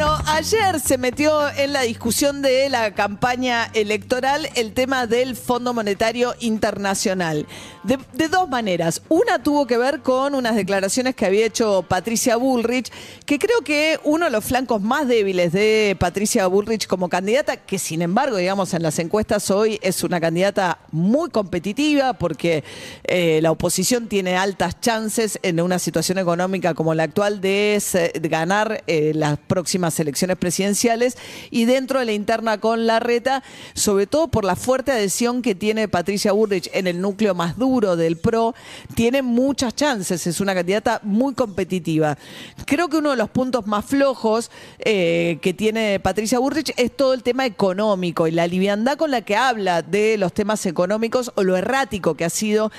Bueno, ayer se metió en la discusión de la campaña electoral el tema del Fondo Monetario Internacional. De, dos maneras. Una tuvo que ver con unas declaraciones que había hecho Patricia Bullrich, que creo que uno de los flancos más débiles de Patricia Bullrich como candidata, que sin embargo, digamos, en las encuestas hoy es una candidata muy competitiva porque eh, la oposición tiene altas chances en una situación económica como la actual de ganar eh, las próximas elecciones presidenciales y dentro de la interna con la reta, sobre todo por la fuerte adhesión que tiene Patricia Bullrich en el núcleo más duro del PRO, tiene muchas chances, es una candidata muy competitiva. Creo que uno de los puntos más flojos eh, que tiene Patricia Bullrich es todo el tema económico y la liviandad con la que habla de los temas económicos o lo errático que ha sido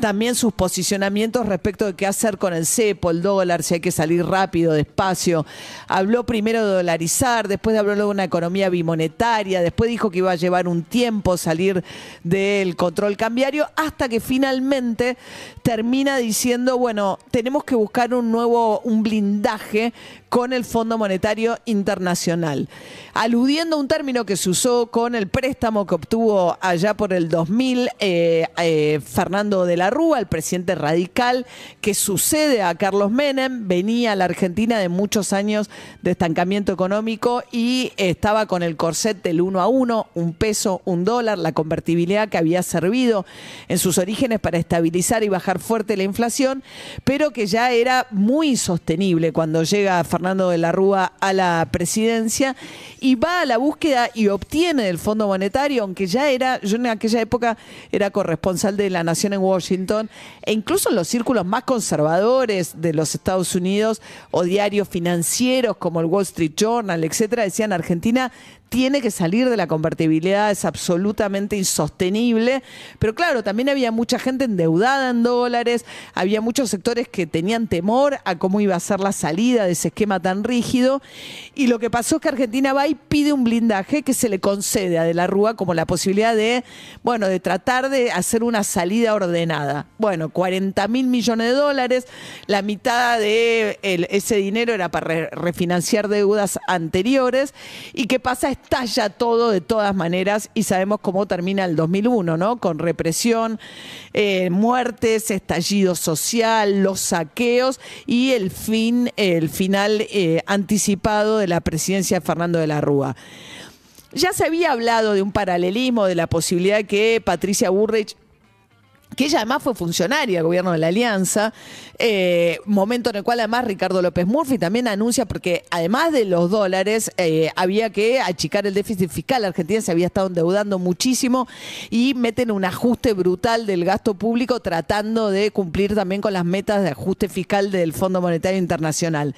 también sus posicionamientos respecto de qué hacer con el cepo, el dólar, si hay que salir rápido, despacio. Habló primero de dolarizar, después habló de una economía bimonetaria, después dijo que iba a llevar un tiempo salir del control cambiario, hasta que finalmente termina diciendo, bueno, tenemos que buscar un nuevo, un blindaje con el Fondo Monetario Internacional, aludiendo a un término que se usó con el préstamo que obtuvo allá por el 2000 eh, eh, Fernando de la Rúa, el presidente radical, que sucede a Carlos Menem, venía a la Argentina de muchos años de estancamiento económico y estaba con el corset del uno a uno, un peso, un dólar, la convertibilidad que había servido en sus orígenes para estabilizar y bajar fuerte la inflación, pero que ya era muy sostenible cuando llega Fernando de la Rúa a la presidencia y va a la búsqueda y obtiene del Fondo Monetario, aunque ya era, yo en aquella época era corresponsal de la Nación en Washington, e incluso en los círculos más conservadores de los Estados Unidos o diarios financieros como el Wall Street Journal, etcétera, decían Argentina tiene que salir de la convertibilidad, es absolutamente insostenible. Pero claro, también había mucha gente endeudada en dólares, había muchos sectores que tenían temor a cómo iba a ser la salida de ese esquema tan rígido. Y lo que pasó es que Argentina va y pide un blindaje que se le concede a De la Rúa como la posibilidad de, bueno, de tratar de hacer una salida ordenada. Bueno, 40 mil millones de dólares, la mitad de ese dinero era para re- refinanciar deudas anteriores. ¿Y qué pasa? Estalla todo de todas maneras y sabemos cómo termina el 2001, ¿no? Con represión, eh, muertes, estallido social, los saqueos y el fin, el final eh, anticipado de la presidencia de Fernando de la Rúa. Ya se había hablado de un paralelismo, de la posibilidad que Patricia Burrich que ella además fue funcionaria del gobierno de la Alianza, eh, momento en el cual además Ricardo López Murphy también anuncia, porque además de los dólares, eh, había que achicar el déficit fiscal. Argentina se había estado endeudando muchísimo y meten un ajuste brutal del gasto público tratando de cumplir también con las metas de ajuste fiscal del Fondo Monetario Internacional.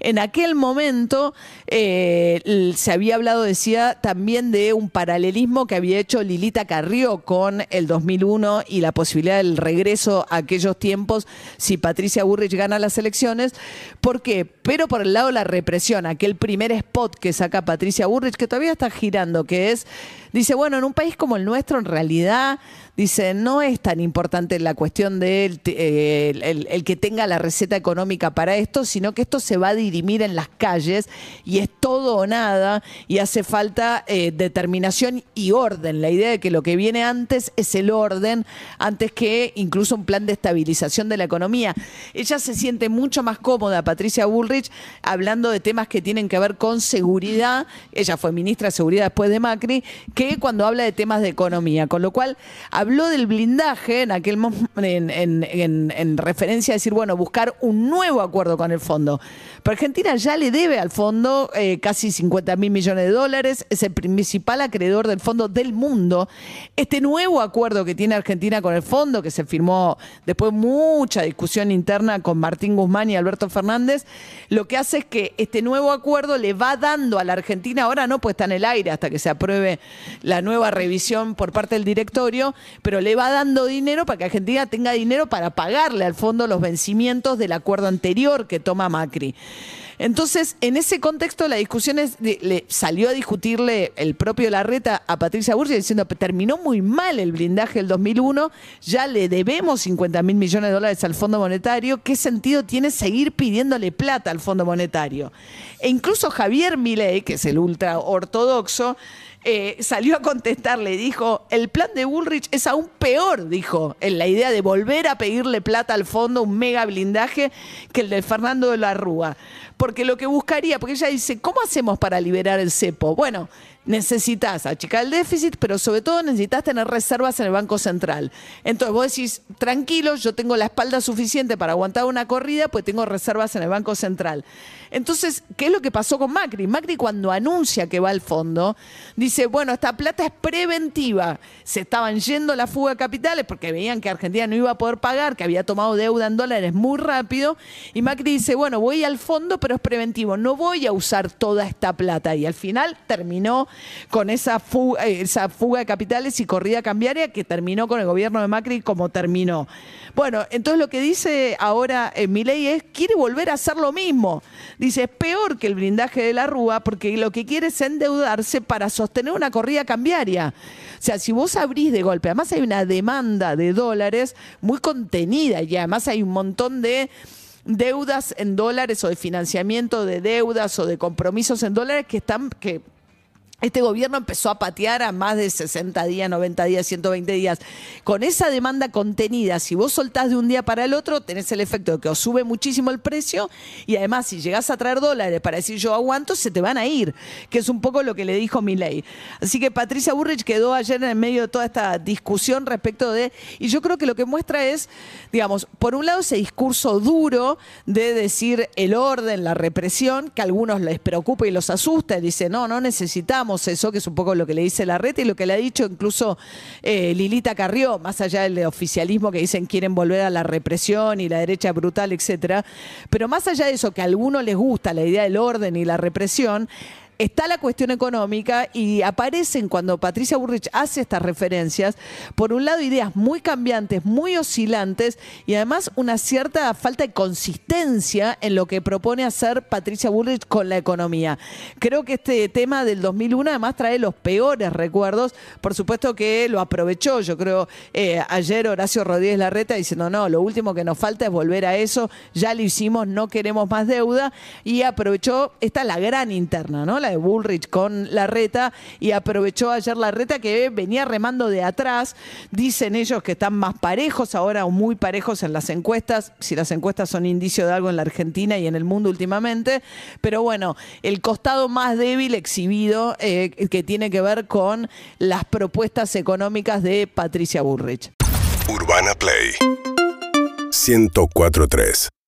En aquel momento eh, se había hablado, decía, también de un paralelismo que había hecho Lilita Carrió con el 2001 y la posibilidad del regreso a aquellos tiempos si Patricia Burrich gana las elecciones. ¿Por qué? Pero por el lado de la represión, aquel primer spot que saca Patricia Burrich, que todavía está girando, que es, dice, bueno, en un país como el nuestro, en realidad, dice, no es tan importante la cuestión del eh, el, el- que tenga la receta económica para esto, sino que esto se va a dirimir en las calles y es todo o nada y hace falta eh, determinación y orden. La idea de que lo que viene antes es el orden, antes que incluso un plan de estabilización de la economía. Ella se siente mucho más cómoda, Patricia Bullrich, hablando de temas que tienen que ver con seguridad. Ella fue ministra de Seguridad después de Macri, cuando habla de temas de economía. Con lo cual, habló del blindaje en aquel en- en referencia a decir, bueno, buscar un nuevo acuerdo con el fondo. Pero Argentina ya le debe al fondo eh, casi 50 mil millones de dólares, es el principal acreedor del fondo del mundo. Este nuevo acuerdo que tiene Argentina con el fondo, que se firmó después de mucha discusión interna con Martín Guzmán y Alberto Fernández, lo que hace es que este nuevo acuerdo le va dando a la Argentina, ahora no, pues está en el aire hasta que se apruebe la nueva revisión por parte del directorio, pero le va dando dinero para que Argentina tenga dinero para pagarle al fondo los vencimientos del acuerdo anterior que toma Macri. Entonces, en ese contexto, la discusión es, le salió a discutirle el propio Larreta a Patricia Burri diciendo que terminó muy mal el blindaje del 2001, ya le debemos 50 mil millones de dólares al Fondo Monetario, ¿qué sentido tiene seguir pidiéndole plata al Fondo Monetario? E incluso Javier Milei, que es el ultra ortodoxo, eh, salió a contestarle, dijo, el plan de Bullrich es aún peor, dijo, en la idea de volver a pedirle plata al fondo, un mega blindaje, que el de Fernando de la Rúa. Porque lo que buscaría, porque ella dice, ¿cómo hacemos para liberar el cepo? Bueno, necesitas achicar el déficit, pero sobre todo necesitas tener reservas en el Banco Central. Entonces vos decís, tranquilo, yo tengo la espalda suficiente para aguantar una corrida, pues tengo reservas en el Banco Central. Entonces, ¿qué es lo que pasó con Macri? Macri cuando anuncia que va al fondo, dice, bueno, esta plata es preventiva. Se estaban yendo la fuga de capitales porque veían que Argentina no iba a poder pagar, que había tomado deuda en dólares muy rápido. Y Macri dice, bueno, voy al fondo, pero es preventivo, no voy a usar toda esta plata. Y al final terminó con esa fuga, eh, esa fuga de capitales y corrida cambiaria que terminó con el gobierno de Macri como terminó. Bueno, entonces lo que dice ahora eh, Milei es, quiere volver a hacer lo mismo. Dice, es peor que el blindaje de la Rúa porque lo que quiere es endeudarse para sostener una corrida cambiaria. O sea, si vos abrís de golpe, además hay una demanda de dólares muy contenida y además hay un montón de deudas en dólares o de financiamiento de deudas o de compromisos en dólares que están que este gobierno empezó a patear a más de 60 días, 90 días, 120 días. Con esa demanda contenida, si vos soltás de un día para el otro, tenés el efecto de que os sube muchísimo el precio y además si llegás a traer dólares para decir yo aguanto, se te van a ir, que es un poco lo que le dijo Milei. Así que Patricia Burrich quedó ayer en el medio de toda esta discusión respecto de, y yo creo que lo que muestra es, digamos, por un lado ese discurso duro de decir el orden, la represión, que a algunos les preocupa y los asusta, y dice, no, no necesitamos eso, que es un poco lo que le dice la red y lo que le ha dicho incluso eh, Lilita Carrió, más allá del oficialismo que dicen quieren volver a la represión y la derecha brutal, etcétera. Pero más allá de eso, que a algunos les gusta la idea del orden y la represión, está la cuestión económica y aparecen cuando Patricia Burrich hace estas referencias, por un lado ideas muy cambiantes, muy oscilantes y además una cierta falta de consistencia en lo que propone hacer Patricia Burrich con la economía. Creo que este tema del 2001 además trae los peores recuerdos, por supuesto que lo aprovechó, yo creo eh, ayer Horacio Rodríguez Larreta diciendo, no, lo último que nos falta es volver a eso, ya lo hicimos, no queremos más deuda y aprovechó, esta la gran interna, ¿no? La de Bullrich con la reta y aprovechó ayer la reta que venía remando de atrás. Dicen ellos que están más parejos ahora o muy parejos en las encuestas, si las encuestas son indicio de algo en la Argentina y en el mundo últimamente. Pero bueno, el costado más débil exhibido eh, que tiene que ver con las propuestas económicas de Patricia Bullrich. Urbana Play 1043